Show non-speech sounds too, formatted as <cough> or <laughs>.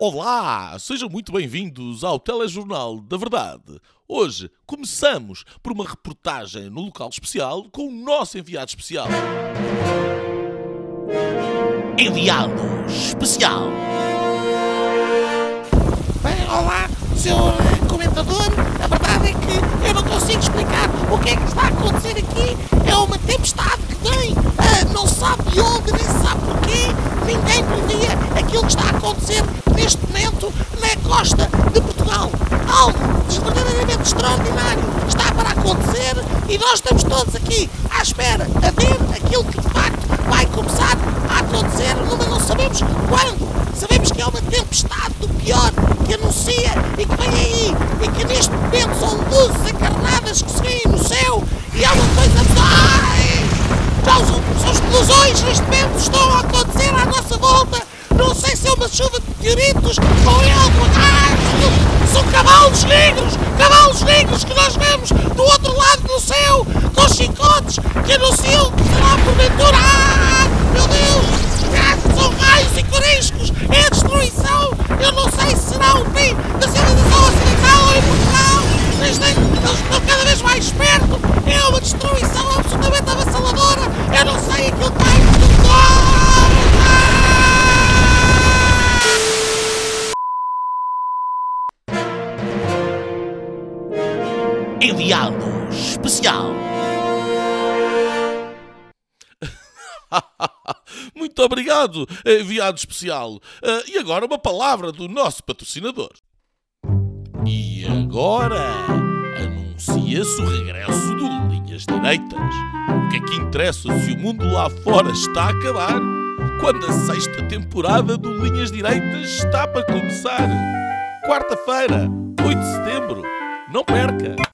Olá, sejam muito bem-vindos ao Telejornal da Verdade. Hoje começamos por uma reportagem no local especial com o nosso enviado especial. Enviado especial. Bem, olá, senhor comentador. A verdade é que eu não consigo explicar o que é que está a acontecer aqui. É uma tempestade que vem, ah, não se sabe de onde, nem se sabe porquê. Ninguém previa aquilo que está a acontecer neste momento na costa de Portugal. Algo verdadeiramente extraordinário está para acontecer e nós estamos todos aqui à espera a ver aquilo que de facto vai começar a acontecer, mas não sabemos quando. Sabemos que é uma tempestade do pior que anuncia e que vem aí e que neste momento são luzes encarnadas que se veem no céu e há uma coisa. Ai! São, são explosões neste momento estão a acontecer à nossa volta. Não sei se é uma meteoritos ou é algo. Ai, são cavalos negros! Cavalos negros que nós vemos do outro lado do céu com chicotes que anunciam que será porventura. Ah, meu Deus! Ah, São raios e coriscos! É destruição! Eu não sei se será o fim da civilização ocidental ou em Portugal! Têm- eles estão cada vez mais perto! É uma destruição absolutamente avassaladora! Eu não sei aquilo que Enviado especial. <laughs> Muito obrigado, enviado especial. Ah, e agora uma palavra do nosso patrocinador. E agora anuncia-se o regresso do Linhas Direitas. O que é que interessa se o mundo lá fora está a acabar? Quando a sexta temporada do Linhas Direitas está para começar. Quarta-feira, 8 de setembro. Não perca!